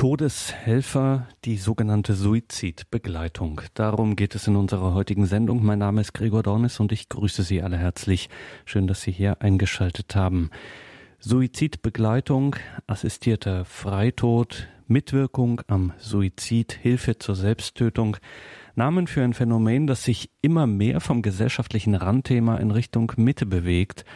Todeshelfer, die sogenannte Suizidbegleitung. Darum geht es in unserer heutigen Sendung. Mein Name ist Gregor Dornis und ich grüße Sie alle herzlich. Schön, dass Sie hier eingeschaltet haben. Suizidbegleitung, assistierter Freitod, Mitwirkung am Suizid, Hilfe zur Selbsttötung. Namen für ein Phänomen, das sich immer mehr vom gesellschaftlichen Randthema in Richtung Mitte bewegt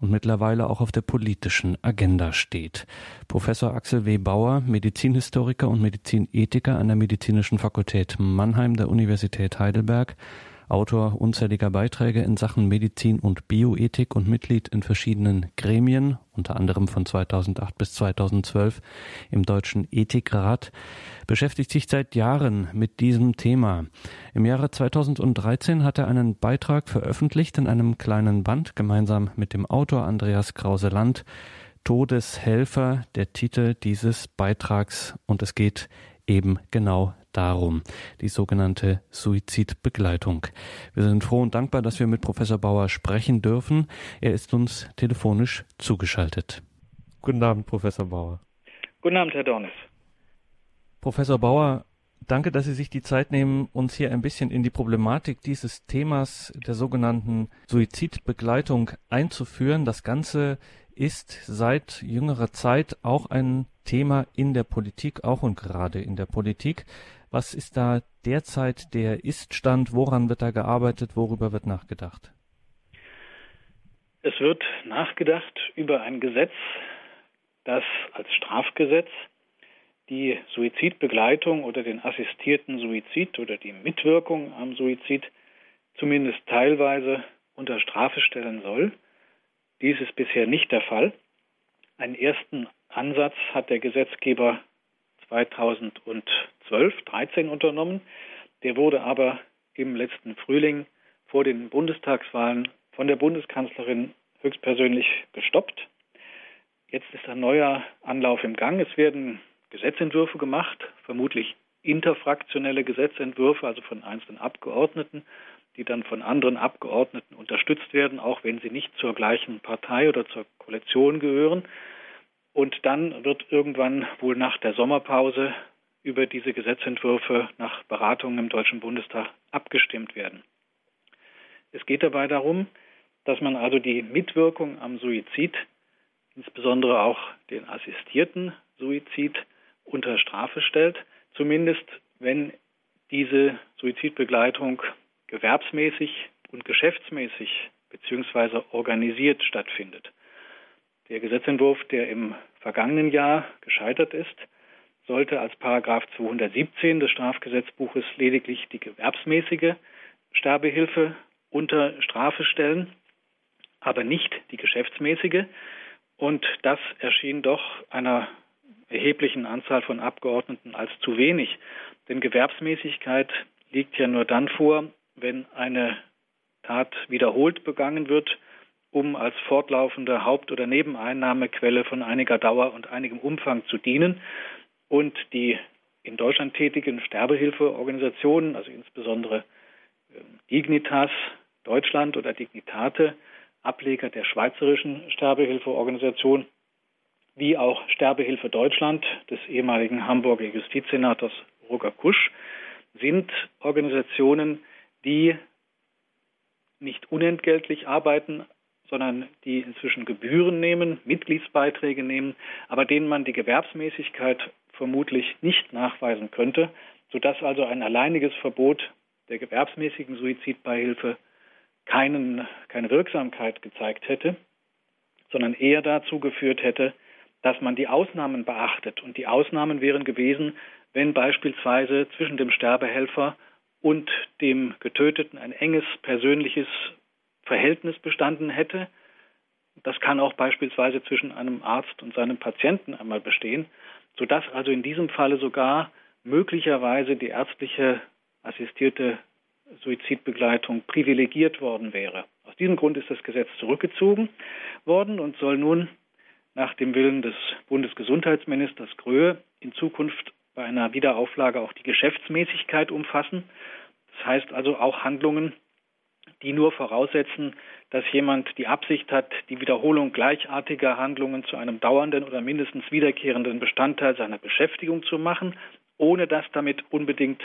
und mittlerweile auch auf der politischen Agenda steht. Professor Axel W. Bauer, Medizinhistoriker und Medizinethiker an der Medizinischen Fakultät Mannheim der Universität Heidelberg, Autor unzähliger Beiträge in Sachen Medizin und Bioethik und Mitglied in verschiedenen Gremien, unter anderem von 2008 bis 2012 im Deutschen Ethikrat, beschäftigt sich seit Jahren mit diesem Thema. Im Jahre 2013 hat er einen Beitrag veröffentlicht in einem kleinen Band gemeinsam mit dem Autor Andreas Krause-Land, Todeshelfer, der Titel dieses Beitrags, und es geht eben genau darum, die sogenannte Suizidbegleitung. Wir sind froh und dankbar, dass wir mit Professor Bauer sprechen dürfen. Er ist uns telefonisch zugeschaltet. Guten Abend, Professor Bauer. Guten Abend, Herr Dornes. Professor Bauer, danke, dass Sie sich die Zeit nehmen, uns hier ein bisschen in die Problematik dieses Themas der sogenannten Suizidbegleitung einzuführen. Das Ganze ist seit jüngerer Zeit auch ein Thema in der Politik, auch und gerade in der Politik. Was ist da derzeit der Iststand? Woran wird da gearbeitet? Worüber wird nachgedacht? Es wird nachgedacht über ein Gesetz, das als Strafgesetz die Suizidbegleitung oder den assistierten Suizid oder die Mitwirkung am Suizid zumindest teilweise unter Strafe stellen soll. Dies ist bisher nicht der Fall. Einen ersten Ansatz hat der Gesetzgeber 2012, 13 unternommen. Der wurde aber im letzten Frühling vor den Bundestagswahlen von der Bundeskanzlerin höchstpersönlich gestoppt. Jetzt ist ein neuer Anlauf im Gang. Es werden Gesetzentwürfe gemacht, vermutlich interfraktionelle Gesetzentwürfe, also von einzelnen Abgeordneten, die dann von anderen Abgeordneten unterstützt werden, auch wenn sie nicht zur gleichen Partei oder zur Koalition gehören. Und dann wird irgendwann wohl nach der Sommerpause über diese Gesetzentwürfe nach Beratungen im Deutschen Bundestag abgestimmt werden. Es geht dabei darum, dass man also die Mitwirkung am Suizid, insbesondere auch den assistierten Suizid, unter Strafe stellt, zumindest wenn diese Suizidbegleitung gewerbsmäßig und geschäftsmäßig bzw. organisiert stattfindet. Der Gesetzentwurf, der im vergangenen Jahr gescheitert ist, sollte als Paragraph 217 des Strafgesetzbuches lediglich die gewerbsmäßige Sterbehilfe unter Strafe stellen, aber nicht die geschäftsmäßige. Und das erschien doch einer erheblichen Anzahl von Abgeordneten als zu wenig. Denn Gewerbsmäßigkeit liegt ja nur dann vor, wenn eine Tat wiederholt begangen wird um als fortlaufende Haupt- oder Nebeneinnahmequelle von einiger Dauer und einigem Umfang zu dienen. Und die in Deutschland tätigen Sterbehilfeorganisationen, also insbesondere ähm, Dignitas Deutschland oder Dignitate, Ableger der schweizerischen Sterbehilfeorganisation, wie auch Sterbehilfe Deutschland des ehemaligen Hamburger Justizsenators Roger Kusch, sind Organisationen, die nicht unentgeltlich arbeiten, sondern die inzwischen Gebühren nehmen, Mitgliedsbeiträge nehmen, aber denen man die Gewerbsmäßigkeit vermutlich nicht nachweisen könnte, sodass also ein alleiniges Verbot der gewerbsmäßigen Suizidbeihilfe keinen, keine Wirksamkeit gezeigt hätte, sondern eher dazu geführt hätte, dass man die Ausnahmen beachtet. Und die Ausnahmen wären gewesen, wenn beispielsweise zwischen dem Sterbehelfer und dem Getöteten ein enges persönliches Verhältnis bestanden hätte. Das kann auch beispielsweise zwischen einem Arzt und seinem Patienten einmal bestehen, sodass also in diesem Falle sogar möglicherweise die ärztliche assistierte Suizidbegleitung privilegiert worden wäre. Aus diesem Grund ist das Gesetz zurückgezogen worden und soll nun nach dem Willen des Bundesgesundheitsministers Gröhe in Zukunft bei einer Wiederauflage auch die Geschäftsmäßigkeit umfassen. Das heißt also auch Handlungen, die nur voraussetzen, dass jemand die Absicht hat, die Wiederholung gleichartiger Handlungen zu einem dauernden oder mindestens wiederkehrenden Bestandteil seiner Beschäftigung zu machen, ohne dass damit unbedingt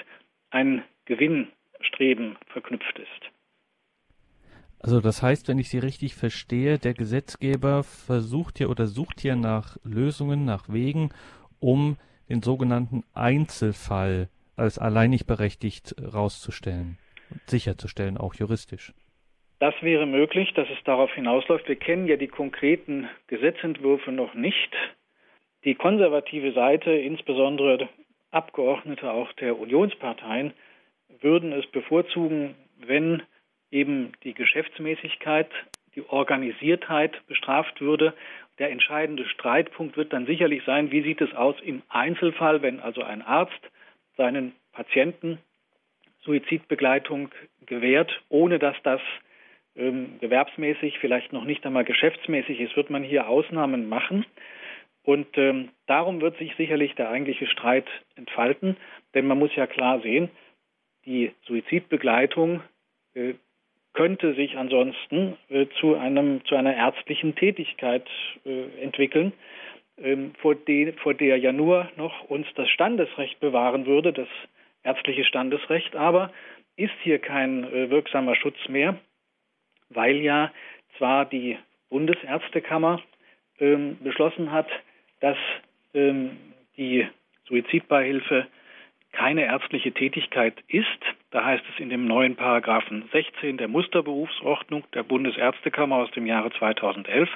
ein Gewinnstreben verknüpft ist. Also das heißt, wenn ich Sie richtig verstehe, der Gesetzgeber versucht hier oder sucht hier nach Lösungen, nach Wegen, um den sogenannten Einzelfall als alleinig berechtigt rauszustellen und sicherzustellen, auch juristisch. Das wäre möglich, dass es darauf hinausläuft. Wir kennen ja die konkreten Gesetzentwürfe noch nicht. Die konservative Seite, insbesondere Abgeordnete auch der Unionsparteien, würden es bevorzugen, wenn eben die Geschäftsmäßigkeit, die Organisiertheit bestraft würde. Der entscheidende Streitpunkt wird dann sicherlich sein, wie sieht es aus im Einzelfall, wenn also ein Arzt seinen Patienten Suizidbegleitung gewährt, ohne dass das ähm, gewerbsmäßig, vielleicht noch nicht einmal geschäftsmäßig ist, wird man hier Ausnahmen machen. Und ähm, darum wird sich sicherlich der eigentliche Streit entfalten, denn man muss ja klar sehen, die Suizidbegleitung äh, könnte sich ansonsten äh, zu, einem, zu einer ärztlichen Tätigkeit äh, entwickeln, ähm, vor, de, vor der ja nur noch uns das Standesrecht bewahren würde, das ärztliche Standesrecht, aber ist hier kein äh, wirksamer Schutz mehr, weil ja zwar die Bundesärztekammer ähm, beschlossen hat, dass ähm, die Suizidbeihilfe keine ärztliche Tätigkeit ist. Da heißt es in dem neuen Paragraphen 16 der Musterberufsordnung der Bundesärztekammer aus dem Jahre 2011.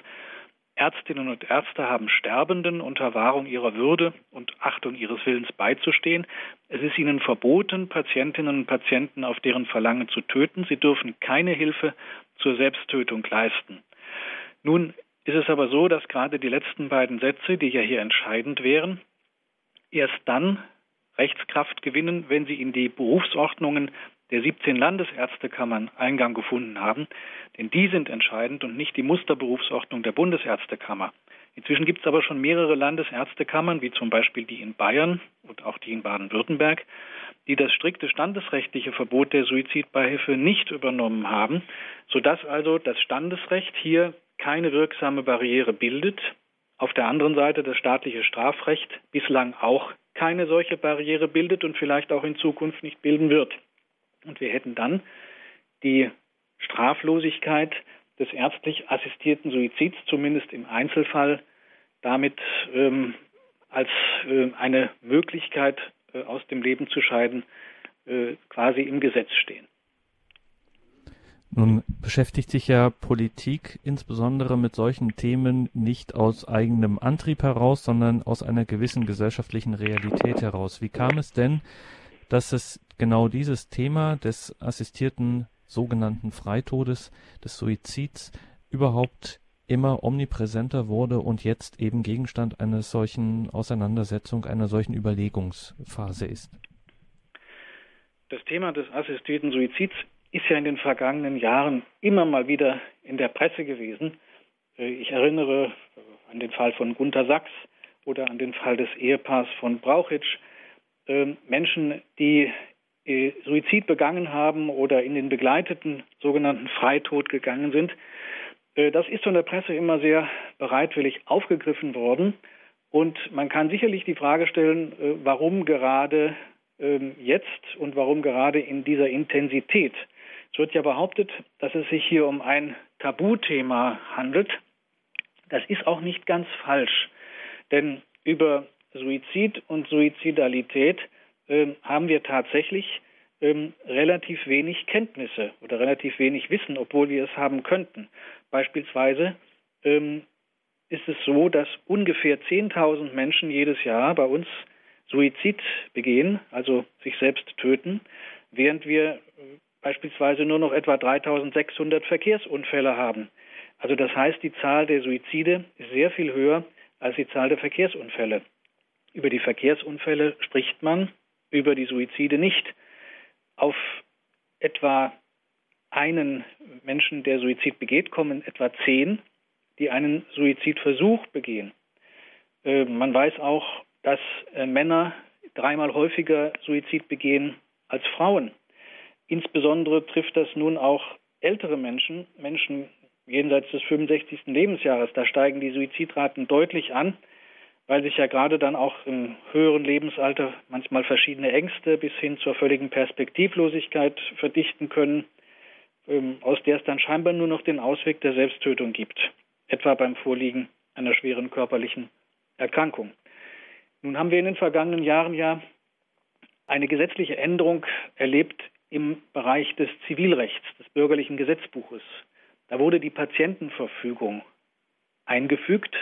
Ärztinnen und Ärzte haben Sterbenden unter Wahrung ihrer Würde und Achtung ihres Willens beizustehen. Es ist ihnen verboten, Patientinnen und Patienten auf deren Verlangen zu töten. Sie dürfen keine Hilfe zur Selbsttötung leisten. Nun ist es aber so, dass gerade die letzten beiden Sätze, die ja hier entscheidend wären, erst dann Rechtskraft gewinnen, wenn sie in die Berufsordnungen der 17 Landesärztekammern Eingang gefunden haben, denn die sind entscheidend und nicht die Musterberufsordnung der Bundesärztekammer. Inzwischen gibt es aber schon mehrere Landesärztekammern, wie zum Beispiel die in Bayern und auch die in Baden-Württemberg, die das strikte standesrechtliche Verbot der Suizidbeihilfe nicht übernommen haben, sodass also das Standesrecht hier keine wirksame Barriere bildet, auf der anderen Seite das staatliche Strafrecht bislang auch keine solche Barriere bildet und vielleicht auch in Zukunft nicht bilden wird. Und wir hätten dann die Straflosigkeit des ärztlich assistierten Suizids, zumindest im Einzelfall, damit ähm, als äh, eine Möglichkeit äh, aus dem Leben zu scheiden, äh, quasi im Gesetz stehen. Nun beschäftigt sich ja Politik insbesondere mit solchen Themen nicht aus eigenem Antrieb heraus, sondern aus einer gewissen gesellschaftlichen Realität heraus. Wie kam es denn, dass es genau dieses Thema des assistierten sogenannten Freitodes, des Suizids überhaupt immer omnipräsenter wurde und jetzt eben Gegenstand einer solchen Auseinandersetzung, einer solchen Überlegungsphase ist? Das Thema des assistierten Suizids ist ja in den vergangenen Jahren immer mal wieder in der Presse gewesen. Äh, ich erinnere an den Fall von Gunter Sachs oder an den Fall des Ehepaars von Brauchitsch. Ähm, Menschen, die Suizid begangen haben oder in den begleiteten sogenannten Freitod gegangen sind. Äh, das ist von der Presse immer sehr bereitwillig aufgegriffen worden. Und man kann sicherlich die Frage stellen, warum gerade ähm, jetzt und warum gerade in dieser Intensität es wird ja behauptet, dass es sich hier um ein Tabuthema handelt. Das ist auch nicht ganz falsch, denn über Suizid und Suizidalität äh, haben wir tatsächlich ähm, relativ wenig Kenntnisse oder relativ wenig Wissen, obwohl wir es haben könnten. Beispielsweise ähm, ist es so, dass ungefähr 10.000 Menschen jedes Jahr bei uns Suizid begehen, also sich selbst töten, während wir äh, beispielsweise nur noch etwa 3600 Verkehrsunfälle haben. Also das heißt, die Zahl der Suizide ist sehr viel höher als die Zahl der Verkehrsunfälle. Über die Verkehrsunfälle spricht man, über die Suizide nicht. Auf etwa einen Menschen, der Suizid begeht, kommen etwa zehn, die einen Suizidversuch begehen. Äh, man weiß auch, dass äh, Männer dreimal häufiger Suizid begehen als Frauen. Insbesondere trifft das nun auch ältere Menschen, Menschen jenseits des 65. Lebensjahres. Da steigen die Suizidraten deutlich an, weil sich ja gerade dann auch im höheren Lebensalter manchmal verschiedene Ängste bis hin zur völligen Perspektivlosigkeit verdichten können, ähm, aus der es dann scheinbar nur noch den Ausweg der Selbsttötung gibt, etwa beim Vorliegen einer schweren körperlichen Erkrankung. Nun haben wir in den vergangenen Jahren ja eine gesetzliche Änderung erlebt im Bereich des Zivilrechts, des bürgerlichen Gesetzbuches. Da wurde die Patientenverfügung eingefügt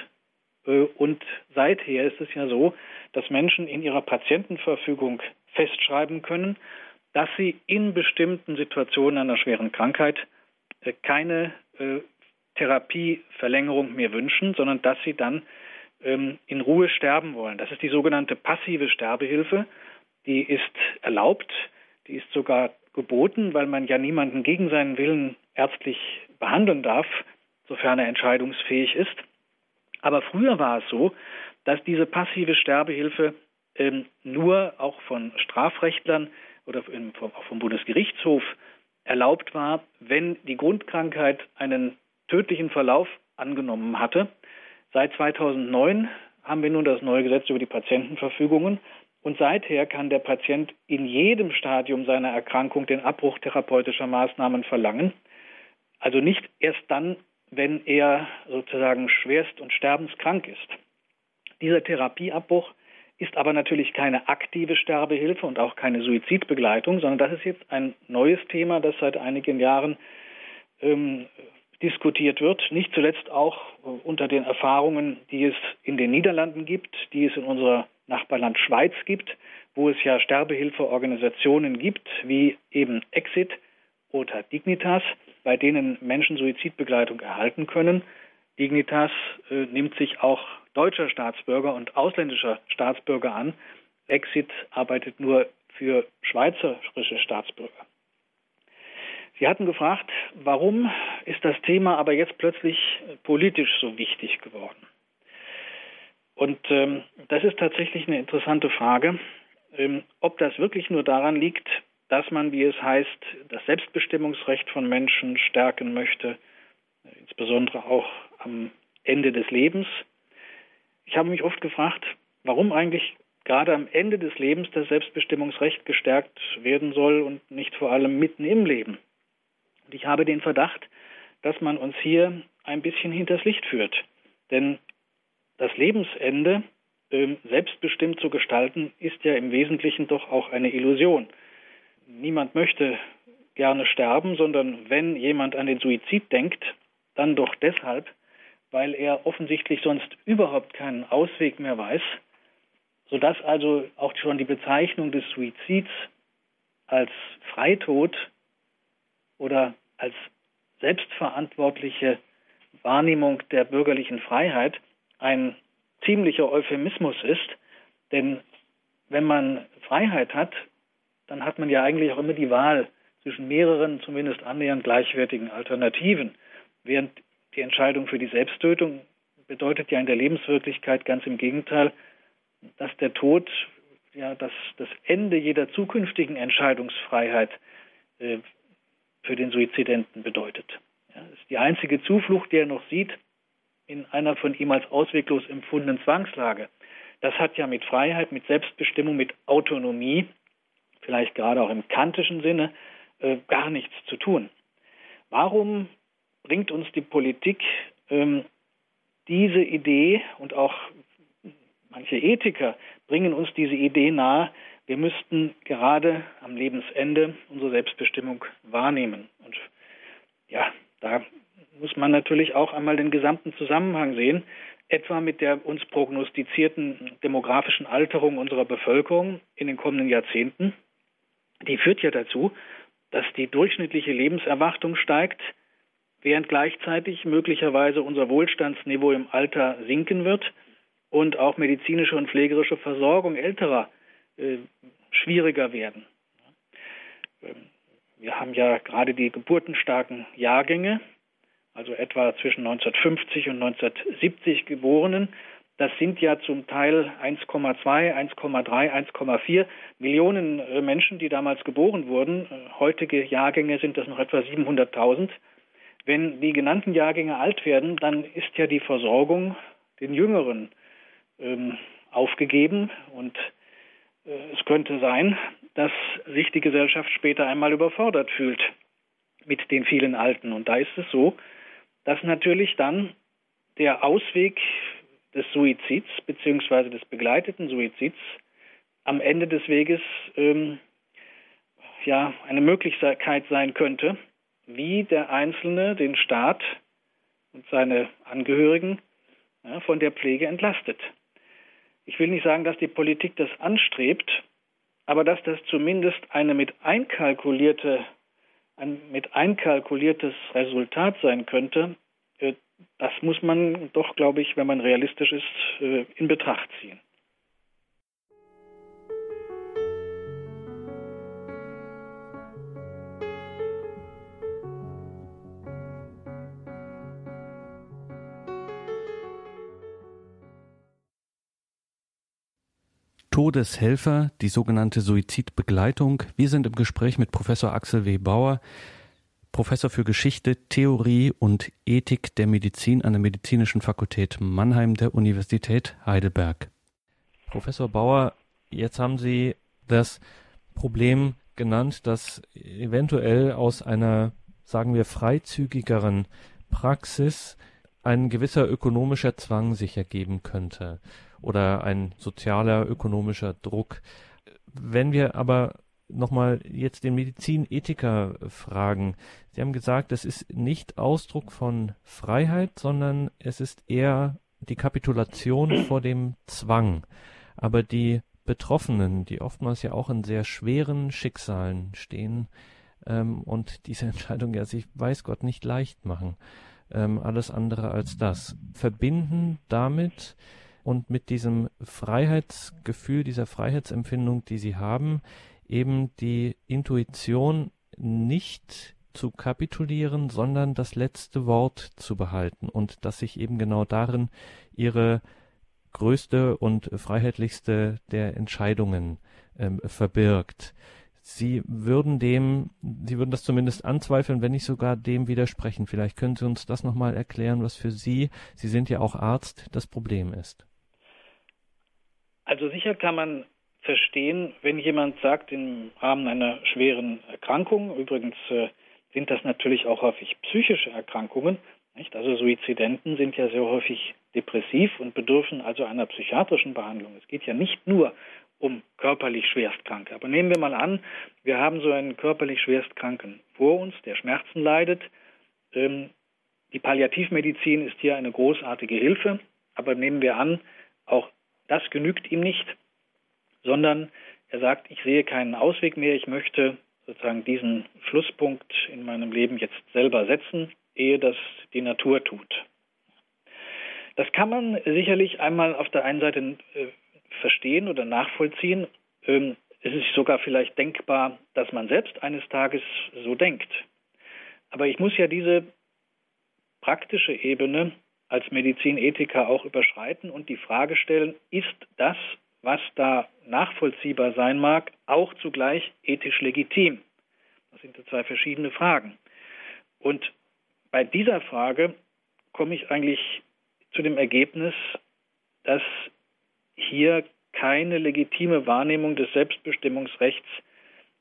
und seither ist es ja so, dass Menschen in ihrer Patientenverfügung festschreiben können, dass sie in bestimmten Situationen einer schweren Krankheit äh, keine äh, Therapieverlängerung mehr wünschen, sondern dass sie dann ähm, in Ruhe sterben wollen. Das ist die sogenannte passive Sterbehilfe. Die ist erlaubt, die ist sogar geboten, weil man ja niemanden gegen seinen Willen ärztlich behandeln darf, sofern er entscheidungsfähig ist. Aber früher war es so, dass diese passive Sterbehilfe ähm, nur auch von Strafrechtlern oder im, auch vom Bundesgerichtshof erlaubt war, wenn die Grundkrankheit einen tödlichen Verlauf angenommen hatte. Seit 2009 haben wir nun das neue Gesetz über die Patientenverfügungen und seither kann der Patient in jedem Stadium seiner Erkrankung den Abbruch therapeutischer Maßnahmen verlangen. Also nicht erst dann, wenn er sozusagen schwerst und sterbenskrank ist. Dieser Therapieabbruch ist aber natürlich keine aktive Sterbehilfe und auch keine Suizidbegleitung, sondern das ist jetzt ein neues Thema, das seit einigen Jahren ähm, diskutiert wird, nicht zuletzt auch äh, unter den Erfahrungen, die es in den Niederlanden gibt, die es in unserer Nachbarland Schweiz gibt, wo es ja Sterbehilfeorganisationen gibt, wie eben Exit oder Dignitas, bei denen Menschen Suizidbegleitung erhalten können. Dignitas äh, nimmt sich auch deutscher Staatsbürger und ausländischer Staatsbürger an. Exit arbeitet nur für schweizerische Staatsbürger. Sie hatten gefragt, warum ist das Thema aber jetzt plötzlich politisch so wichtig geworden? Und ähm, das ist tatsächlich eine interessante Frage, ähm, ob das wirklich nur daran liegt, dass man, wie es heißt, das Selbstbestimmungsrecht von Menschen stärken möchte, insbesondere auch am Ende des Lebens. Ich habe mich oft gefragt, warum eigentlich gerade am Ende des Lebens das Selbstbestimmungsrecht gestärkt werden soll und nicht vor allem mitten im Leben. Und ich habe den Verdacht, dass man uns hier ein bisschen hinters Licht führt. Denn das Lebensende äh, selbstbestimmt zu gestalten, ist ja im Wesentlichen doch auch eine Illusion. Niemand möchte gerne sterben, sondern wenn jemand an den Suizid denkt, dann doch deshalb, weil er offensichtlich sonst überhaupt keinen Ausweg mehr weiß, sodass also auch schon die Bezeichnung des Suizids als Freitod oder als selbstverantwortliche Wahrnehmung der bürgerlichen Freiheit ein ziemlicher Euphemismus ist, denn wenn man Freiheit hat, dann hat man ja eigentlich auch immer die Wahl zwischen mehreren, zumindest annähernd gleichwertigen Alternativen, während die Entscheidung für die Selbsttötung bedeutet ja in der Lebenswirklichkeit ganz im Gegenteil, dass der Tod ja das, das Ende jeder zukünftigen Entscheidungsfreiheit äh, für den Suizidenten bedeutet. Ja, ist die einzige Zuflucht, die er noch sieht in einer von ihm als ausweglos empfundenen Zwangslage. Das hat ja mit Freiheit, mit Selbstbestimmung, mit Autonomie, vielleicht gerade auch im kantischen Sinne, äh, gar nichts zu tun. Warum bringt uns die Politik ähm, diese Idee und auch manche Ethiker bringen uns diese Idee nahe, wir müssten gerade am Lebensende unsere Selbstbestimmung wahrnehmen. Und ja, da muss man natürlich auch einmal den gesamten Zusammenhang sehen, etwa mit der uns prognostizierten demografischen Alterung unserer Bevölkerung in den kommenden Jahrzehnten. Die führt ja dazu, dass die durchschnittliche Lebenserwartung steigt, während gleichzeitig möglicherweise unser Wohlstandsniveau im Alter sinken wird und auch medizinische und pflegerische Versorgung älterer äh, schwieriger werden. Ähm, wir haben ja gerade die geburtenstarken Jahrgänge, also etwa zwischen 1950 und 1970 Geborenen. Das sind ja zum Teil 1,2, 1,3, 1,4 Millionen äh, Menschen, die damals geboren wurden. Äh, heutige Jahrgänge sind das noch etwa 700.000. Wenn die genannten Jahrgänge alt werden, dann ist ja die Versorgung den Jüngeren ähm, aufgegeben und äh, es könnte sein, dass sich die Gesellschaft später einmal überfordert fühlt mit den vielen Alten. Und da ist es so, dass natürlich dann der Ausweg des Suizids bzw. des begleiteten Suizids am Ende des Weges ähm, ja eine Möglichkeit sein könnte, wie der Einzelne den Staat und seine Angehörigen ja, von der Pflege entlastet. Ich will nicht sagen, dass die Politik das anstrebt, aber dass das zumindest eine mit einkalkulierte, ein mit einkalkuliertes Resultat sein könnte, äh, das muss man doch, glaube ich, wenn man realistisch ist, äh, in Betracht ziehen. Todeshelfer, die sogenannte Suizidbegleitung. Wir sind im Gespräch mit Professor Axel W. Bauer, Professor für Geschichte, Theorie und Ethik der Medizin an der Medizinischen Fakultät Mannheim der Universität Heidelberg. Professor Bauer, jetzt haben Sie das Problem genannt, dass eventuell aus einer, sagen wir, freizügigeren Praxis ein gewisser ökonomischer Zwang sich ergeben könnte oder ein sozialer, ökonomischer Druck. Wenn wir aber nochmal jetzt den Medizinethiker fragen. Sie haben gesagt, es ist nicht Ausdruck von Freiheit, sondern es ist eher die Kapitulation vor dem Zwang. Aber die Betroffenen, die oftmals ja auch in sehr schweren Schicksalen stehen ähm, und diese Entscheidung ja sich, weiß Gott, nicht leicht machen, ähm, alles andere als das, verbinden damit und mit diesem Freiheitsgefühl, dieser Freiheitsempfindung, die sie haben, eben die Intuition nicht zu kapitulieren, sondern das letzte Wort zu behalten und dass sich eben genau darin ihre größte und freiheitlichste der Entscheidungen ähm, verbirgt. Sie würden dem, Sie würden das zumindest anzweifeln, wenn nicht sogar dem widersprechen. Vielleicht können Sie uns das nochmal erklären, was für Sie, Sie sind ja auch Arzt, das Problem ist. Also sicher kann man verstehen, wenn jemand sagt, im Rahmen einer schweren Erkrankung, übrigens äh, sind das natürlich auch häufig psychische Erkrankungen, nicht? also Suizidenten sind ja sehr häufig depressiv und bedürfen also einer psychiatrischen Behandlung. Es geht ja nicht nur um körperlich Schwerstkranke. Aber nehmen wir mal an, wir haben so einen körperlich Schwerstkranken vor uns, der Schmerzen leidet. Ähm, die Palliativmedizin ist hier eine großartige Hilfe, aber nehmen wir an, auch das genügt ihm nicht, sondern er sagt, ich sehe keinen Ausweg mehr, ich möchte sozusagen diesen Schlusspunkt in meinem Leben jetzt selber setzen, ehe das die Natur tut. Das kann man sicherlich einmal auf der einen Seite äh, verstehen oder nachvollziehen. Ähm, es ist sogar vielleicht denkbar, dass man selbst eines Tages so denkt. Aber ich muss ja diese praktische Ebene als Medizinethiker auch überschreiten und die Frage stellen, ist das, was da nachvollziehbar sein mag, auch zugleich ethisch legitim? Das sind zwei verschiedene Fragen. Und bei dieser Frage komme ich eigentlich zu dem Ergebnis, dass hier keine legitime Wahrnehmung des Selbstbestimmungsrechts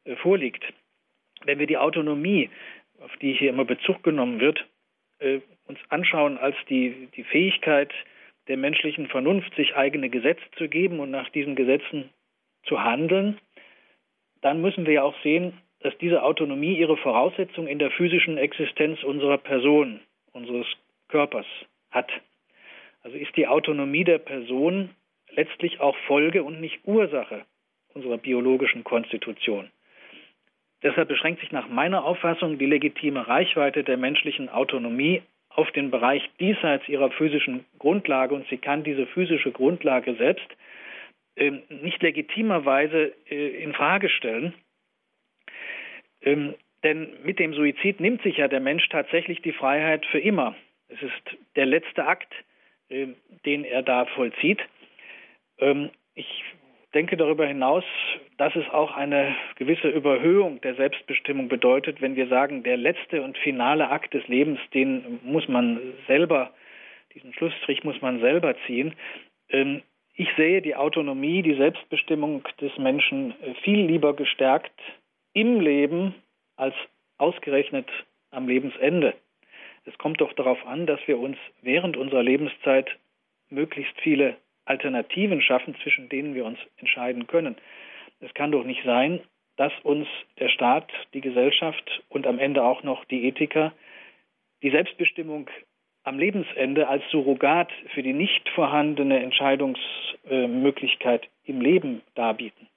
äh, vorliegt. Wenn wir die Autonomie, auf die hier immer Bezug genommen wird, äh, uns anschauen als die, die Fähigkeit der menschlichen Vernunft, sich eigene Gesetze zu geben und nach diesen Gesetzen zu handeln, dann müssen wir ja auch sehen, dass diese Autonomie ihre Voraussetzung in der physischen Existenz unserer Person, unseres Körpers hat. Also ist die Autonomie der Person letztlich auch Folge und nicht Ursache unserer biologischen Konstitution. Deshalb beschränkt sich nach meiner Auffassung die legitime Reichweite der menschlichen Autonomie auf den Bereich diesseits ihrer physischen Grundlage und sie kann diese physische Grundlage selbst äh, nicht legitimerweise äh, in Frage stellen. Ähm, denn mit dem Suizid nimmt sich ja der Mensch tatsächlich die Freiheit für immer. Es ist der letzte Akt, äh, den er da vollzieht. Ähm, ich denke darüber hinaus, dass es auch eine gewisse Überhöhung der Selbstbestimmung bedeutet, wenn wir sagen, der letzte und finale Akt des Lebens, den muss man selber, diesen Schlussstrich muss man selber ziehen. Ähm, ich sehe die Autonomie, die Selbstbestimmung des Menschen viel lieber gestärkt im Leben als ausgerechnet am Lebensende. Es kommt doch darauf an, dass wir uns während unserer Lebenszeit möglichst viele Alternativen schaffen, zwischen denen wir uns entscheiden können. Es kann doch nicht sein, dass uns der Staat, die Gesellschaft und am Ende auch noch die Ethiker die Selbstbestimmung am Lebensende als Surrogat für die nicht vorhandene Entscheidungsmöglichkeit im Leben darbieten.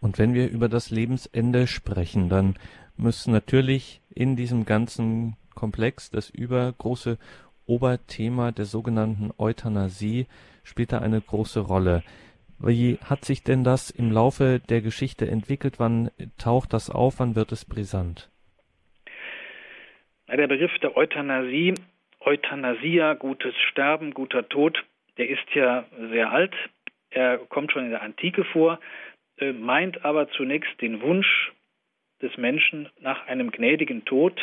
Und wenn wir über das Lebensende sprechen, dann müssen natürlich in diesem ganzen Komplex das übergroße Oberthema der sogenannten Euthanasie spielt da eine große Rolle. Wie hat sich denn das im Laufe der Geschichte entwickelt? Wann taucht das auf? Wann wird es brisant? Der Begriff der Euthanasie, Euthanasia, gutes Sterben, guter Tod, der ist ja sehr alt. Er kommt schon in der Antike vor, äh, meint aber zunächst den Wunsch des Menschen nach einem gnädigen Tod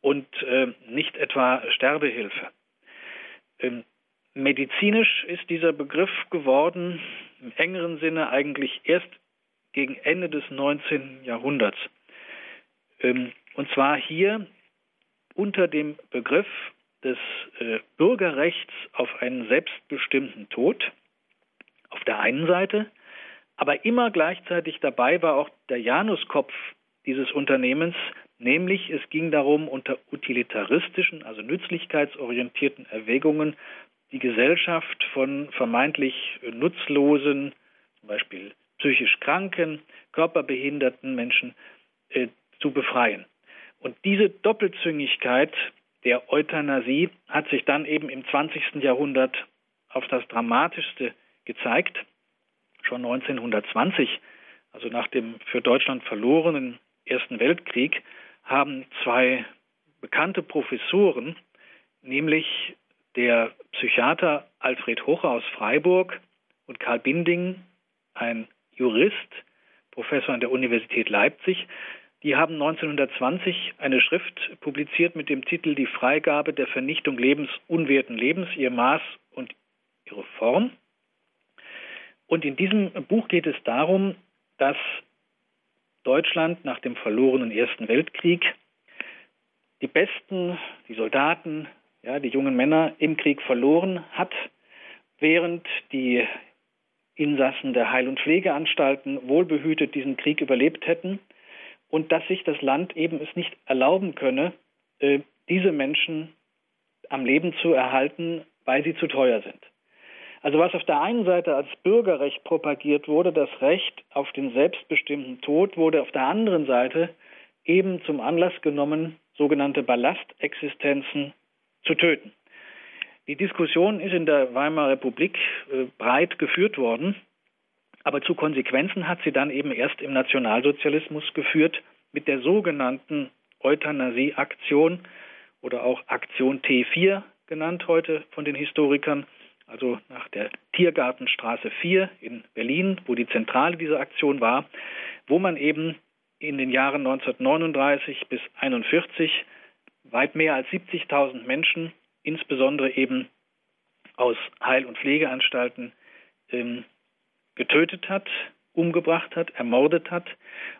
und äh, nicht etwa Sterbehilfe. Ähm, medizinisch ist dieser Begriff geworden im engeren Sinne eigentlich erst gegen Ende des 19. Jahrhunderts. Ähm, und zwar hier unter dem Begriff des äh, Bürgerrechts auf einen selbstbestimmten Tod auf der einen Seite, aber immer gleichzeitig dabei war auch der Januskopf dieses Unternehmens, nämlich es ging darum, unter utilitaristischen, also nützlichkeitsorientierten Erwägungen die Gesellschaft von vermeintlich nutzlosen, zum Beispiel psychisch kranken, körperbehinderten Menschen äh, zu befreien. Und diese Doppelzüngigkeit der Euthanasie hat sich dann eben im 20. Jahrhundert auf das Dramatischste gezeigt. Schon 1920, also nach dem für Deutschland verlorenen Ersten Weltkrieg, haben zwei bekannte Professoren, nämlich der Psychiater Alfred Hoche aus Freiburg und Karl Binding, ein Jurist, Professor an der Universität Leipzig, die haben 1920 eine Schrift publiziert mit dem Titel Die Freigabe der Vernichtung lebensunwerten Lebens, ihr Maß und ihre Form. Und in diesem Buch geht es darum, dass Deutschland nach dem verlorenen Ersten Weltkrieg die Besten, die Soldaten, ja, die jungen Männer im Krieg verloren hat, während die Insassen der Heil- und Pflegeanstalten wohlbehütet diesen Krieg überlebt hätten und dass sich das Land eben es nicht erlauben könne, äh, diese Menschen am Leben zu erhalten, weil sie zu teuer sind. Also was auf der einen Seite als Bürgerrecht propagiert wurde, das Recht auf den selbstbestimmten Tod, wurde auf der anderen Seite eben zum Anlass genommen, sogenannte Ballastexistenzen zu töten. Die Diskussion ist in der Weimarer Republik äh, breit geführt worden aber zu Konsequenzen hat sie dann eben erst im Nationalsozialismus geführt mit der sogenannten Euthanasie-Aktion oder auch Aktion T4 genannt heute von den Historikern, also nach der Tiergartenstraße 4 in Berlin, wo die Zentrale dieser Aktion war, wo man eben in den Jahren 1939 bis 1941 weit mehr als 70.000 Menschen, insbesondere eben aus Heil- und Pflegeanstalten, ähm, getötet hat, umgebracht hat, ermordet hat.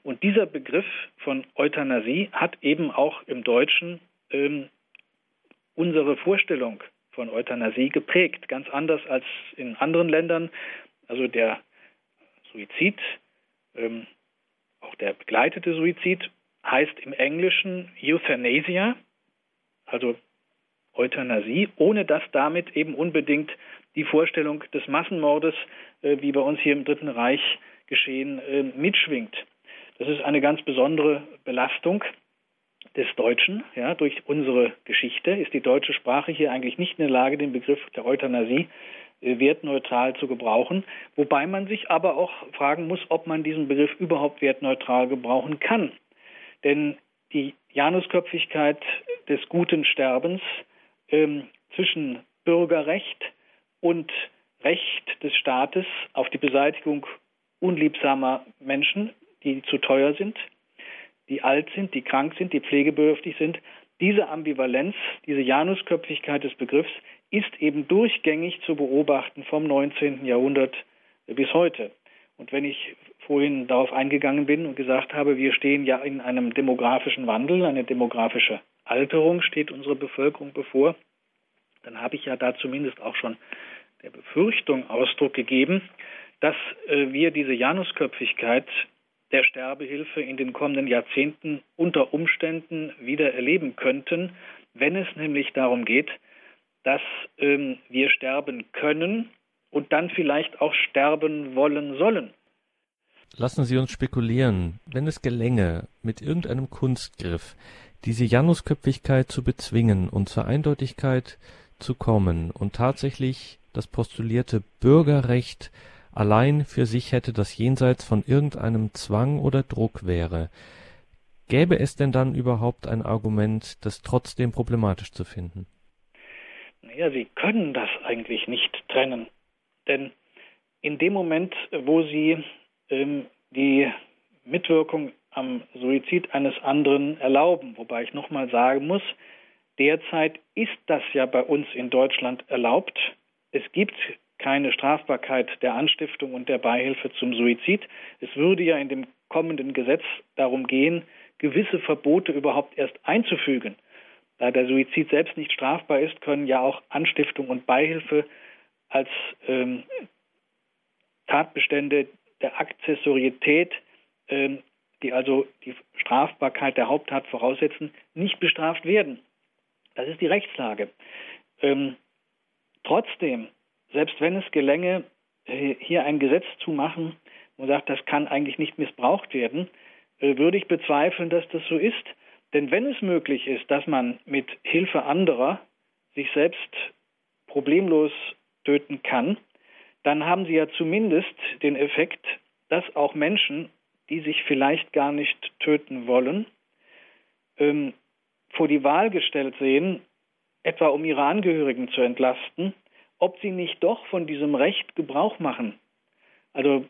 Und dieser Begriff von Euthanasie hat eben auch im Deutschen ähm, unsere Vorstellung von Euthanasie geprägt, ganz anders als in anderen Ländern. Also der Suizid, ähm, auch der begleitete Suizid, heißt im Englischen Euthanasia, also Euthanasie, ohne dass damit eben unbedingt die Vorstellung des Massenmordes, äh, wie bei uns hier im Dritten Reich geschehen, äh, mitschwingt. Das ist eine ganz besondere Belastung des Deutschen. Ja, durch unsere Geschichte ist die deutsche Sprache hier eigentlich nicht in der Lage, den Begriff der Euthanasie äh, wertneutral zu gebrauchen, wobei man sich aber auch fragen muss, ob man diesen Begriff überhaupt wertneutral gebrauchen kann. Denn die Janusköpfigkeit des guten Sterbens ähm, zwischen Bürgerrecht und Recht des Staates auf die Beseitigung unliebsamer Menschen, die zu teuer sind, die alt sind, die krank sind, die pflegebedürftig sind. Diese Ambivalenz, diese Janusköpfigkeit des Begriffs ist eben durchgängig zu beobachten vom 19. Jahrhundert bis heute. Und wenn ich vorhin darauf eingegangen bin und gesagt habe, wir stehen ja in einem demografischen Wandel, eine demografische Alterung steht unserer Bevölkerung bevor, dann habe ich ja da zumindest auch schon der Befürchtung Ausdruck gegeben, dass äh, wir diese Janusköpfigkeit der Sterbehilfe in den kommenden Jahrzehnten unter Umständen wieder erleben könnten, wenn es nämlich darum geht, dass ähm, wir sterben können und dann vielleicht auch sterben wollen sollen. Lassen Sie uns spekulieren, wenn es gelänge, mit irgendeinem Kunstgriff diese Janusköpfigkeit zu bezwingen und zur Eindeutigkeit zu kommen und tatsächlich das postulierte Bürgerrecht allein für sich hätte, das jenseits von irgendeinem Zwang oder Druck wäre, gäbe es denn dann überhaupt ein Argument, das trotzdem problematisch zu finden? Naja, Sie können das eigentlich nicht trennen. Denn in dem Moment, wo Sie ähm, die Mitwirkung am Suizid eines anderen erlauben, wobei ich nochmal sagen muss, derzeit ist das ja bei uns in Deutschland erlaubt. Es gibt keine Strafbarkeit der Anstiftung und der Beihilfe zum Suizid. Es würde ja in dem kommenden Gesetz darum gehen, gewisse Verbote überhaupt erst einzufügen. Da der Suizid selbst nicht strafbar ist, können ja auch Anstiftung und Beihilfe als ähm, Tatbestände der Akzessorietät, ähm, die also die Strafbarkeit der Haupttat voraussetzen, nicht bestraft werden. Das ist die Rechtslage. Ähm, trotzdem selbst wenn es gelänge, äh, hier ein Gesetz zu machen, man sagt, das kann eigentlich nicht missbraucht werden, äh, würde ich bezweifeln, dass das so ist. Denn wenn es möglich ist, dass man mit Hilfe anderer sich selbst problemlos töten kann, dann haben Sie ja zumindest den Effekt, dass auch Menschen, die sich vielleicht gar nicht töten wollen, ähm, vor die Wahl gestellt sehen, etwa um ihre Angehörigen zu entlasten, ob sie nicht doch von diesem Recht Gebrauch machen. Also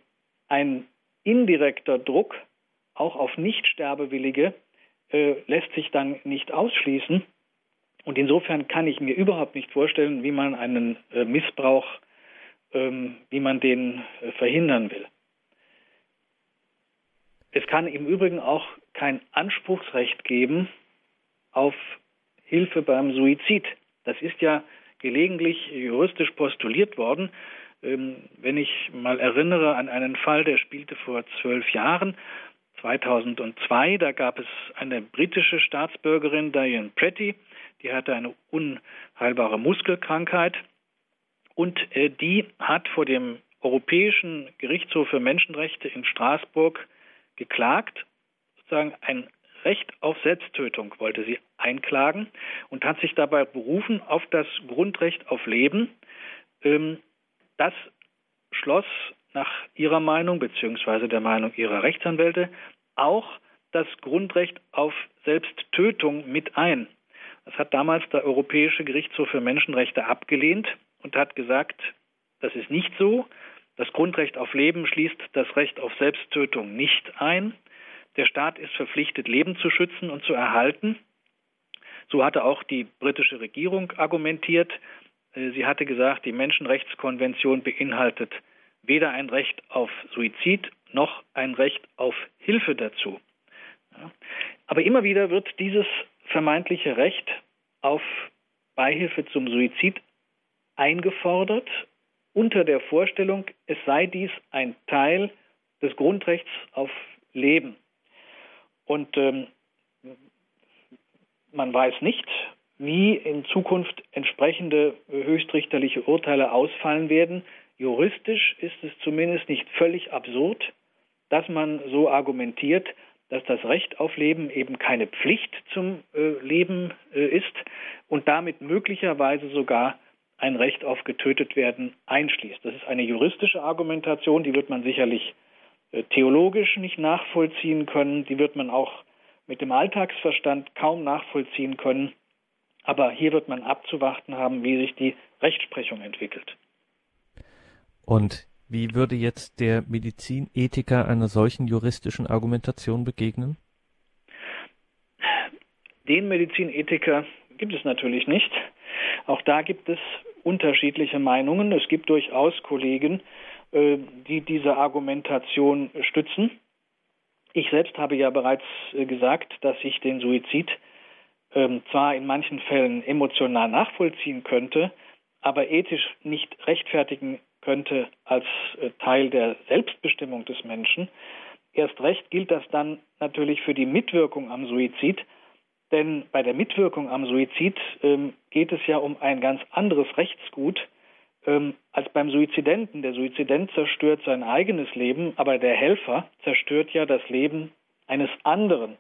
ein indirekter Druck auch auf Nichtsterbewillige äh, lässt sich dann nicht ausschließen. Und insofern kann ich mir überhaupt nicht vorstellen, wie man einen äh, Missbrauch, ähm, wie man den äh, verhindern will. Es kann im Übrigen auch kein Anspruchsrecht geben auf Hilfe beim Suizid. Das ist ja gelegentlich juristisch postuliert worden. Ähm, wenn ich mal erinnere an einen Fall, der spielte vor zwölf Jahren, 2002, da gab es eine britische Staatsbürgerin, Diane Pretty, die hatte eine unheilbare Muskelkrankheit und äh, die hat vor dem Europäischen Gerichtshof für Menschenrechte in Straßburg geklagt, sozusagen ein Recht auf Selbsttötung wollte sie einklagen und hat sich dabei berufen auf das Grundrecht auf Leben. Ähm, das schloss nach ihrer Meinung bzw. der Meinung ihrer Rechtsanwälte auch das Grundrecht auf Selbsttötung mit ein. Das hat damals der Europäische Gerichtshof für Menschenrechte abgelehnt und hat gesagt, das ist nicht so. Das Grundrecht auf Leben schließt das Recht auf Selbsttötung nicht ein. Der Staat ist verpflichtet, Leben zu schützen und zu erhalten. So hatte auch die britische Regierung argumentiert. Äh, sie hatte gesagt, die Menschenrechtskonvention beinhaltet weder ein Recht auf Suizid noch ein Recht auf Hilfe dazu. Aber immer wieder wird dieses vermeintliche Recht auf Beihilfe zum Suizid eingefordert unter der Vorstellung, es sei dies ein Teil des Grundrechts auf Leben. Und ähm, man weiß nicht, wie in Zukunft entsprechende höchstrichterliche Urteile ausfallen werden. Juristisch ist es zumindest nicht völlig absurd, dass man so argumentiert, dass das Recht auf Leben eben keine Pflicht zum äh, Leben äh, ist und damit möglicherweise sogar ein Recht auf getötet werden einschließt. Das ist eine juristische Argumentation, die wird man sicherlich theologisch nicht nachvollziehen können. Die wird man auch mit dem Alltagsverstand kaum nachvollziehen können. Aber hier wird man abzuwarten haben, wie sich die Rechtsprechung entwickelt. Und wie würde jetzt der Medizinethiker einer solchen juristischen Argumentation begegnen? Den Medizinethiker gibt es natürlich nicht. Auch da gibt es unterschiedliche Meinungen. Es gibt durchaus Kollegen, äh, die diese Argumentation stützen. Ich selbst habe ja bereits äh, gesagt, dass ich den Suizid ähm, zwar in manchen Fällen emotional nachvollziehen könnte, aber ethisch nicht rechtfertigen könnte als äh, Teil der Selbstbestimmung des Menschen. Erst recht gilt das dann natürlich für die Mitwirkung am Suizid, denn bei der Mitwirkung am Suizid ähm, geht es ja um ein ganz anderes Rechtsgut ähm, als beim Suizidenten. Der Suizident zerstört sein eigenes Leben, aber der Helfer zerstört ja das Leben eines anderen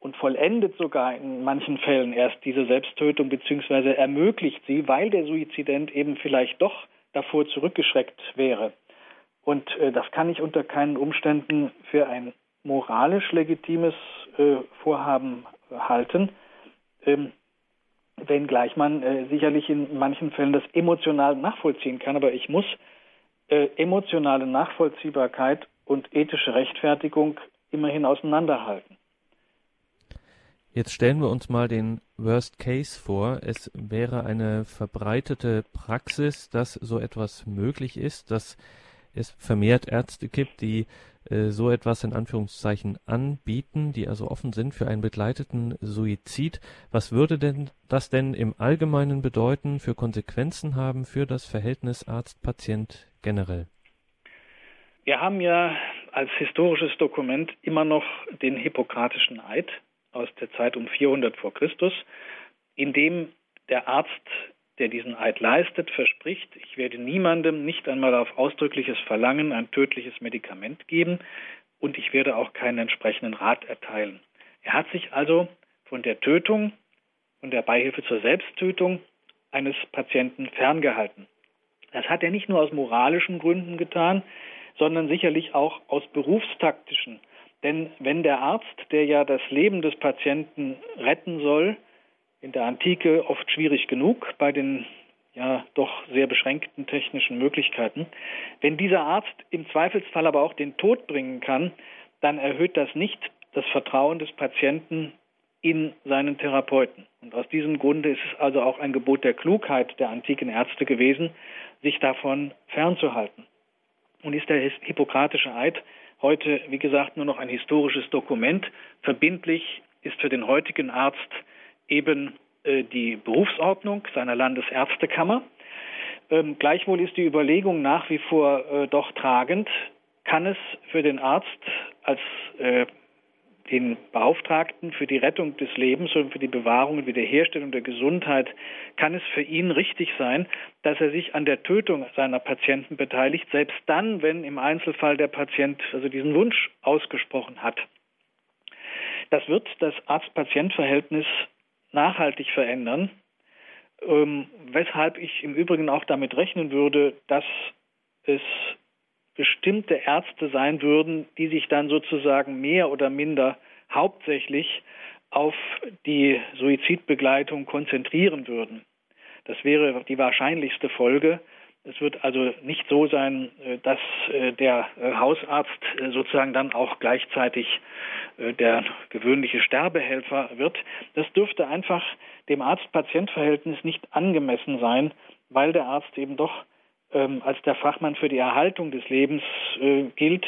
und vollendet sogar in manchen Fällen erst diese Selbsttötung bzw. ermöglicht sie, weil der Suizident eben vielleicht doch davor zurückgeschreckt wäre. Und äh, das kann ich unter keinen Umständen für ein moralisch legitimes äh, Vorhaben halten, ähm, wenngleich man äh, sicherlich in manchen Fällen das emotional nachvollziehen kann. Aber ich muss äh, emotionale Nachvollziehbarkeit und ethische Rechtfertigung immerhin auseinanderhalten. Jetzt stellen wir uns mal den Worst Case vor. Es wäre eine verbreitete Praxis, dass so etwas möglich ist, dass es vermehrt Ärzte gibt, die so etwas in Anführungszeichen anbieten, die also offen sind für einen begleiteten Suizid. Was würde denn das denn im Allgemeinen bedeuten, für Konsequenzen haben für das Verhältnis Arzt-Patient generell? Wir haben ja als historisches Dokument immer noch den Hippokratischen Eid aus der Zeit um 400 vor Christus, in dem der Arzt der diesen Eid leistet, verspricht, ich werde niemandem nicht einmal auf ausdrückliches Verlangen ein tödliches Medikament geben und ich werde auch keinen entsprechenden Rat erteilen. Er hat sich also von der Tötung, von der Beihilfe zur Selbsttötung eines Patienten ferngehalten. Das hat er nicht nur aus moralischen Gründen getan, sondern sicherlich auch aus berufstaktischen. Denn wenn der Arzt, der ja das Leben des Patienten retten soll, in der Antike oft schwierig genug bei den ja doch sehr beschränkten technischen Möglichkeiten. Wenn dieser Arzt im Zweifelsfall aber auch den Tod bringen kann, dann erhöht das nicht das Vertrauen des Patienten in seinen Therapeuten. Und aus diesem Grunde ist es also auch ein Gebot der Klugheit der antiken Ärzte gewesen, sich davon fernzuhalten. Und ist der hippokratische Eid heute, wie gesagt, nur noch ein historisches Dokument. Verbindlich ist für den heutigen Arzt eben äh, die Berufsordnung seiner Landesärztekammer. Ähm, gleichwohl ist die Überlegung nach wie vor äh, doch tragend, kann es für den Arzt als äh, den Beauftragten für die Rettung des Lebens und für die Bewahrung und Wiederherstellung der Gesundheit, kann es für ihn richtig sein, dass er sich an der Tötung seiner Patienten beteiligt, selbst dann, wenn im Einzelfall der Patient also diesen Wunsch ausgesprochen hat. Das wird das Arzt-Patient-Verhältnis nachhaltig verändern, ähm, weshalb ich im Übrigen auch damit rechnen würde, dass es bestimmte Ärzte sein würden, die sich dann sozusagen mehr oder minder hauptsächlich auf die Suizidbegleitung konzentrieren würden. Das wäre die wahrscheinlichste Folge. Es wird also nicht so sein, äh, dass äh, der äh, Hausarzt sozusagen dann auch gleichzeitig der gewöhnliche Sterbehelfer wird. Das dürfte einfach dem Arzt-Patient-Verhältnis nicht angemessen sein, weil der Arzt eben doch ähm, als der Fachmann für die Erhaltung des Lebens gilt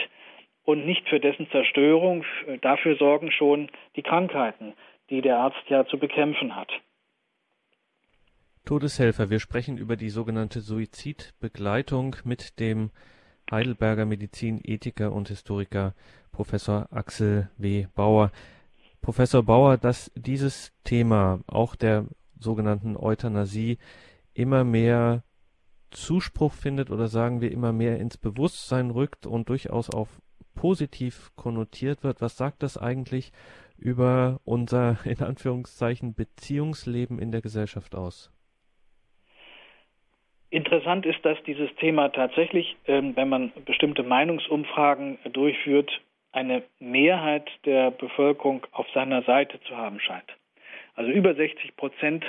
und nicht für dessen Zerstörung. Dafür sorgen schon die Krankheiten, die der Arzt ja zu bekämpfen hat. Todeshelfer. Wir sprechen über die sogenannte Suizidbegleitung mit dem Heidelberger Medizinethiker und Historiker Professor Axel W. Bauer. Professor Bauer, dass dieses Thema, auch der sogenannten Euthanasie, immer mehr Zuspruch findet oder sagen wir immer mehr ins Bewusstsein rückt und durchaus auch positiv konnotiert wird. Was sagt das eigentlich über unser in Anführungszeichen Beziehungsleben in der Gesellschaft aus? Interessant ist, dass dieses Thema tatsächlich, ähm, wenn man bestimmte Meinungsumfragen durchführt, eine Mehrheit der Bevölkerung auf seiner Seite zu haben scheint. Also über 60 Prozent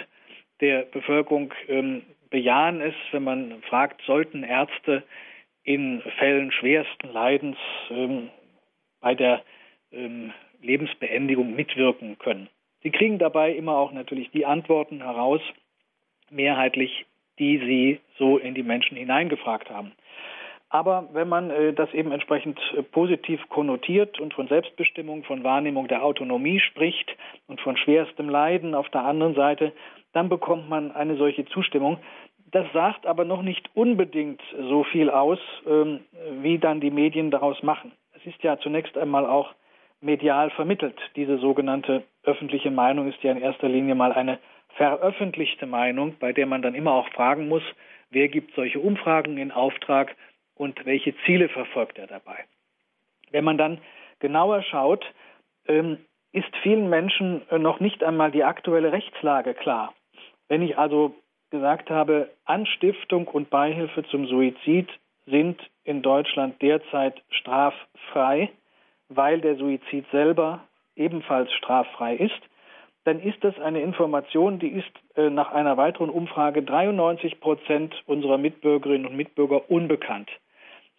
der Bevölkerung ähm, bejahen es, wenn man fragt, sollten Ärzte in Fällen schwersten Leidens ähm, bei der Lebensbeendigung mitwirken können. Sie kriegen dabei immer auch natürlich die Antworten heraus, mehrheitlich, die sie so in die Menschen hineingefragt haben. Aber wenn man äh, das eben entsprechend äh, positiv konnotiert und von Selbstbestimmung, von Wahrnehmung der Autonomie spricht und von schwerstem Leiden auf der anderen Seite, dann bekommt man eine solche Zustimmung. Das sagt aber noch nicht unbedingt so viel aus, ähm, wie dann die Medien daraus machen. Es ist ja zunächst einmal auch medial vermittelt. Diese sogenannte öffentliche Meinung ist ja in erster Linie mal eine veröffentlichte Meinung, bei der man dann immer auch fragen muss, wer gibt solche Umfragen in Auftrag und welche Ziele verfolgt er dabei. Wenn man dann genauer schaut, ähm, ist vielen Menschen äh, noch nicht einmal die aktuelle Rechtslage klar. Wenn ich also gesagt habe, Anstiftung und Beihilfe zum Suizid sind in Deutschland derzeit straffrei, weil der Suizid selber ebenfalls straffrei ist, dann ist das eine Information, die ist äh, nach einer weiteren Umfrage 93 Prozent unserer Mitbürgerinnen und Mitbürger unbekannt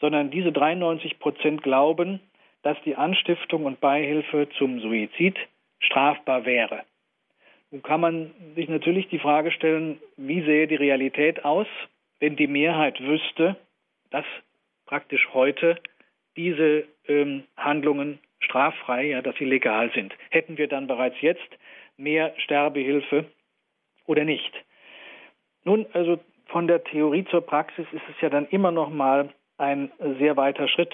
sondern diese 93 Prozent glauben, dass die Anstiftung und Beihilfe zum Suizid strafbar wäre. Nun kann man sich natürlich die Frage stellen, wie sähe die Realität aus, wenn die Mehrheit wüsste, dass praktisch heute diese ähm, Handlungen straffrei, ja, dass sie legal sind. Hätten wir dann bereits jetzt mehr Sterbehilfe oder nicht? Nun, also von der Theorie zur Praxis ist es ja dann immer noch mal ein sehr weiter Schritt.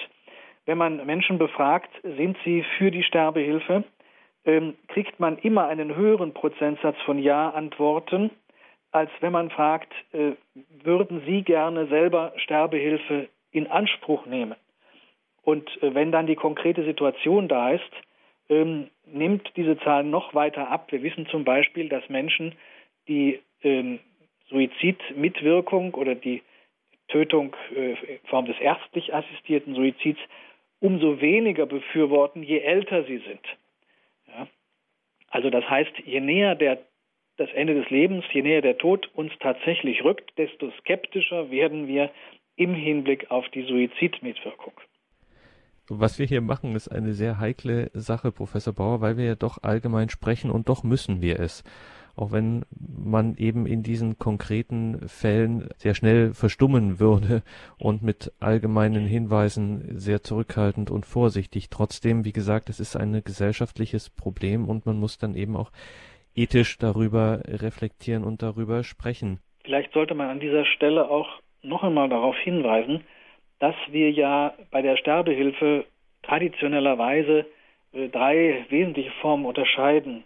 Wenn man Menschen befragt, sind sie für die Sterbehilfe, ähm, kriegt man immer einen höheren Prozentsatz von Ja-Antworten, als wenn man fragt, äh, würden Sie gerne selber Sterbehilfe in Anspruch nehmen? Und äh, wenn dann die konkrete Situation da ist, ähm, nimmt diese Zahl noch weiter ab. Wir wissen zum Beispiel, dass Menschen, die ähm, Suizidmitwirkung oder die Tötung äh, in Form des ärztlich assistierten Suizids umso weniger befürworten, je älter sie sind. Ja? Also das heißt, je näher der, das Ende des Lebens, je näher der Tod uns tatsächlich rückt, desto skeptischer werden wir im Hinblick auf die Suizidmitwirkung. Was wir hier machen, ist eine sehr heikle Sache, Professor Bauer, weil wir ja doch allgemein sprechen und doch müssen wir es auch wenn man eben in diesen konkreten Fällen sehr schnell verstummen würde und mit allgemeinen Hinweisen sehr zurückhaltend und vorsichtig. Trotzdem, wie gesagt, es ist ein gesellschaftliches Problem und man muss dann eben auch ethisch darüber reflektieren und darüber sprechen. Vielleicht sollte man an dieser Stelle auch noch einmal darauf hinweisen, dass wir ja bei der Sterbehilfe traditionellerweise äh, drei wesentliche Formen unterscheiden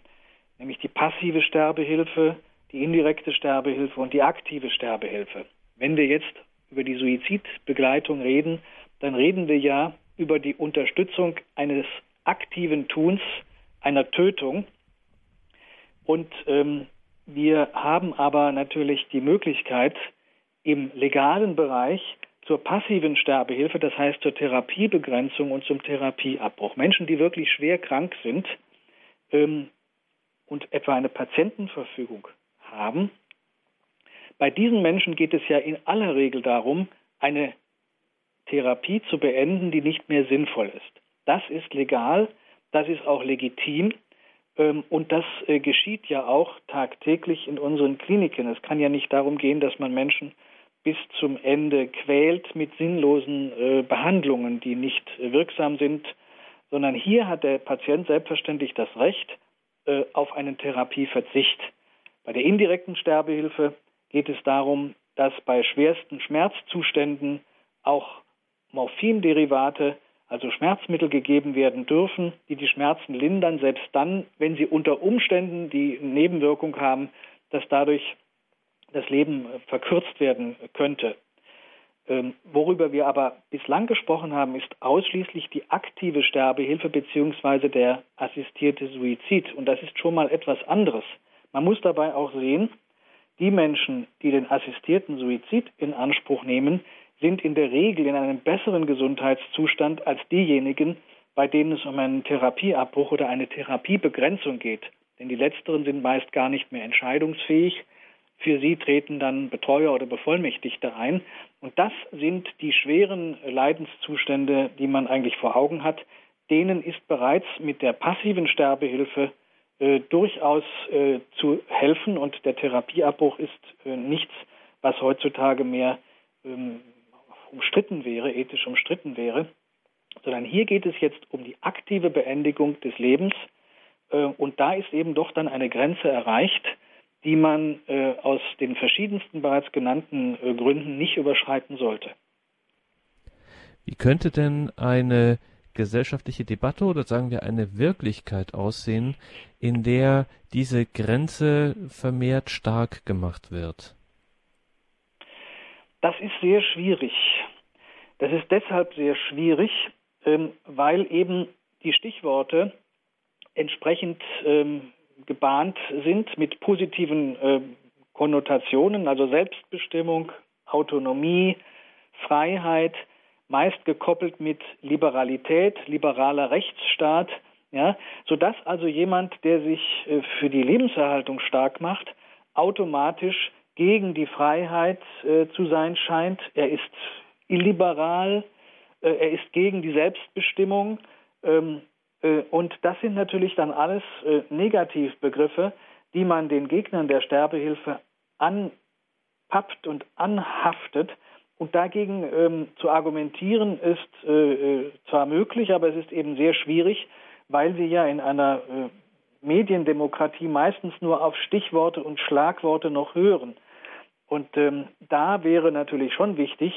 nämlich die passive Sterbehilfe, die indirekte Sterbehilfe und die aktive Sterbehilfe. Wenn wir jetzt über die Suizidbegleitung reden, dann reden wir ja über die Unterstützung eines aktiven Tuns, einer Tötung. Und ähm, wir haben aber natürlich die Möglichkeit, im legalen Bereich zur passiven Sterbehilfe, das heißt zur Therapiebegrenzung und zum Therapieabbruch. Menschen, die wirklich schwer krank sind, ähm, und etwa eine Patientenverfügung haben, bei diesen Menschen geht es ja in aller Regel darum, eine Therapie zu beenden, die nicht mehr sinnvoll ist. Das ist legal, das ist auch legitim ähm, und das äh, geschieht ja auch tagtäglich in unseren Kliniken. Es kann ja nicht darum gehen, dass man Menschen bis zum Ende quält mit sinnlosen äh, Behandlungen, die nicht wirksam sind, sondern hier hat der Patient selbstverständlich das Recht, äh, auf einen Therapieverzicht. Bei der indirekten Sterbehilfe geht es darum, dass bei schwersten Schmerzzuständen auch Morphinderivate, also Schmerzmittel gegeben werden dürfen, die die Schmerzen lindern, selbst dann, wenn sie unter Umständen die Nebenwirkung haben, dass dadurch das Leben verkürzt werden könnte. Ähm, worüber wir aber bislang gesprochen haben, ist ausschließlich die aktive Sterbehilfe bzw. der assistierte Suizid. Und das ist schon mal etwas anderes. Man muss dabei auch sehen, die Menschen, die den assistierten Suizid in Anspruch nehmen, sind in der Regel in einem besseren Gesundheitszustand als diejenigen, bei denen es um einen Therapieabbruch oder eine Therapiebegrenzung geht. Denn die letzteren sind meist gar nicht mehr entscheidungsfähig, für sie treten dann Betreuer oder Bevollmächtigte ein. Und das sind die schweren Leidenszustände, die man eigentlich vor Augen hat. Denen ist bereits mit der passiven Sterbehilfe äh, durchaus äh, zu helfen und der Therapieabbruch ist äh, nichts, was heutzutage mehr ähm, umstritten wäre, ethisch umstritten wäre, sondern hier geht es jetzt um die aktive Beendigung des Lebens äh, und da ist eben doch dann eine Grenze erreicht, die man äh, aus den verschiedensten bereits genannten äh, Gründen nicht überschreiten sollte. Wie könnte denn eine gesellschaftliche Debatte oder sagen wir eine Wirklichkeit aussehen, in der diese Grenze vermehrt stark gemacht wird? Das ist sehr schwierig. Das ist deshalb sehr schwierig, ähm, weil eben die Stichworte entsprechend ähm, gebahnt sind mit positiven äh, Konnotationen, also Selbstbestimmung, Autonomie, Freiheit, meist gekoppelt mit Liberalität, liberaler Rechtsstaat, ja, sodass also jemand, der sich äh, für die Lebenserhaltung stark macht, automatisch gegen die Freiheit äh, zu sein scheint. Er ist illiberal, äh, er ist gegen die Selbstbestimmung, ähm, äh, und das sind natürlich dann alles äh, Negativbegriffe, die man den Gegnern der Sterbehilfe anpappt und anhaftet. Und dagegen ähm, zu argumentieren ist äh, äh, zwar möglich, aber es ist eben sehr schwierig, weil wir ja in einer äh, Mediendemokratie meistens nur auf Stichworte und Schlagworte noch hören. Und ähm, da wäre natürlich schon wichtig,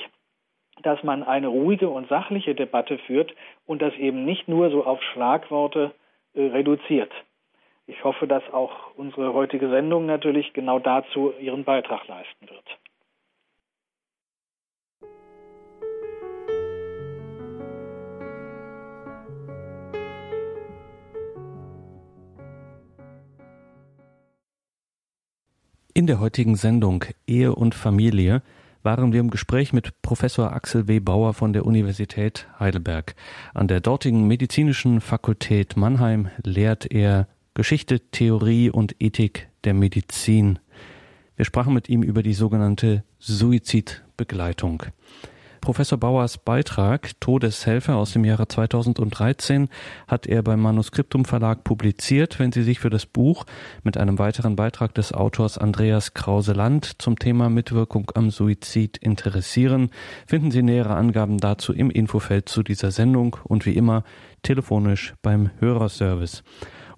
dass man eine ruhige und sachliche Debatte führt und das eben nicht nur so auf Schlagworte äh, reduziert. Ich hoffe, dass auch unsere heutige Sendung natürlich genau dazu ihren Beitrag leisten wird. In der heutigen Sendung Ehe und Familie waren wir im Gespräch mit Professor Axel W. Bauer von der Universität Heidelberg. An der dortigen Medizinischen Fakultät Mannheim lehrt er Geschichte, Theorie und Ethik der Medizin. Wir sprachen mit ihm über die sogenannte Suizidbegleitung. Professor Bauers Beitrag Todeshelfer aus dem Jahre 2013 hat er beim Manuskriptum Verlag publiziert. Wenn Sie sich für das Buch mit einem weiteren Beitrag des Autors Andreas Krause-Land zum Thema Mitwirkung am Suizid interessieren, finden Sie nähere Angaben dazu im Infofeld zu dieser Sendung und wie immer telefonisch beim Hörerservice.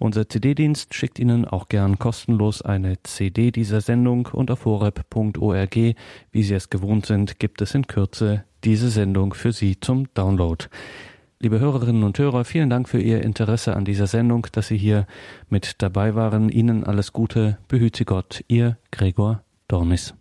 Unser CD-Dienst schickt Ihnen auch gern kostenlos eine CD dieser Sendung und auf horep.org, wie Sie es gewohnt sind, gibt es in Kürze diese Sendung für Sie zum Download. Liebe Hörerinnen und Hörer, vielen Dank für Ihr Interesse an dieser Sendung, dass Sie hier mit dabei waren. Ihnen alles Gute, behüte Gott, Ihr Gregor Dornis.